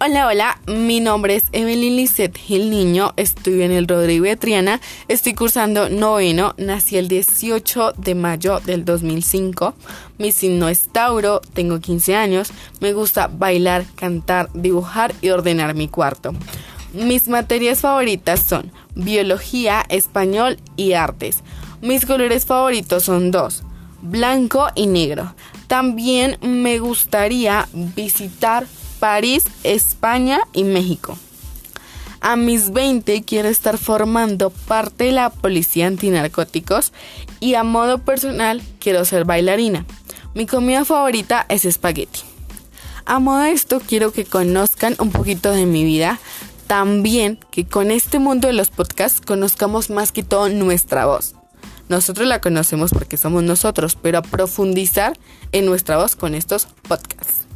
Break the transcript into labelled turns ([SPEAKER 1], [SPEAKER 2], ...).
[SPEAKER 1] Hola, hola, mi nombre es Evelyn Lisset Gil Niño, estudio en el Rodrigo de Triana, estoy cursando noveno, nací el 18 de mayo del 2005, mi signo es Tauro, tengo 15 años, me gusta bailar, cantar, dibujar y ordenar mi cuarto. Mis materias favoritas son biología, español y artes. Mis colores favoritos son dos, blanco y negro. También me gustaría visitar París, España y México. A mis 20 quiero estar formando parte de la policía antinarcóticos y a modo personal quiero ser bailarina. Mi comida favorita es espagueti. A modo de esto quiero que conozcan un poquito de mi vida, también que con este mundo de los podcasts conozcamos más que todo nuestra voz. Nosotros la conocemos porque somos nosotros, pero profundizar en nuestra voz con estos podcasts.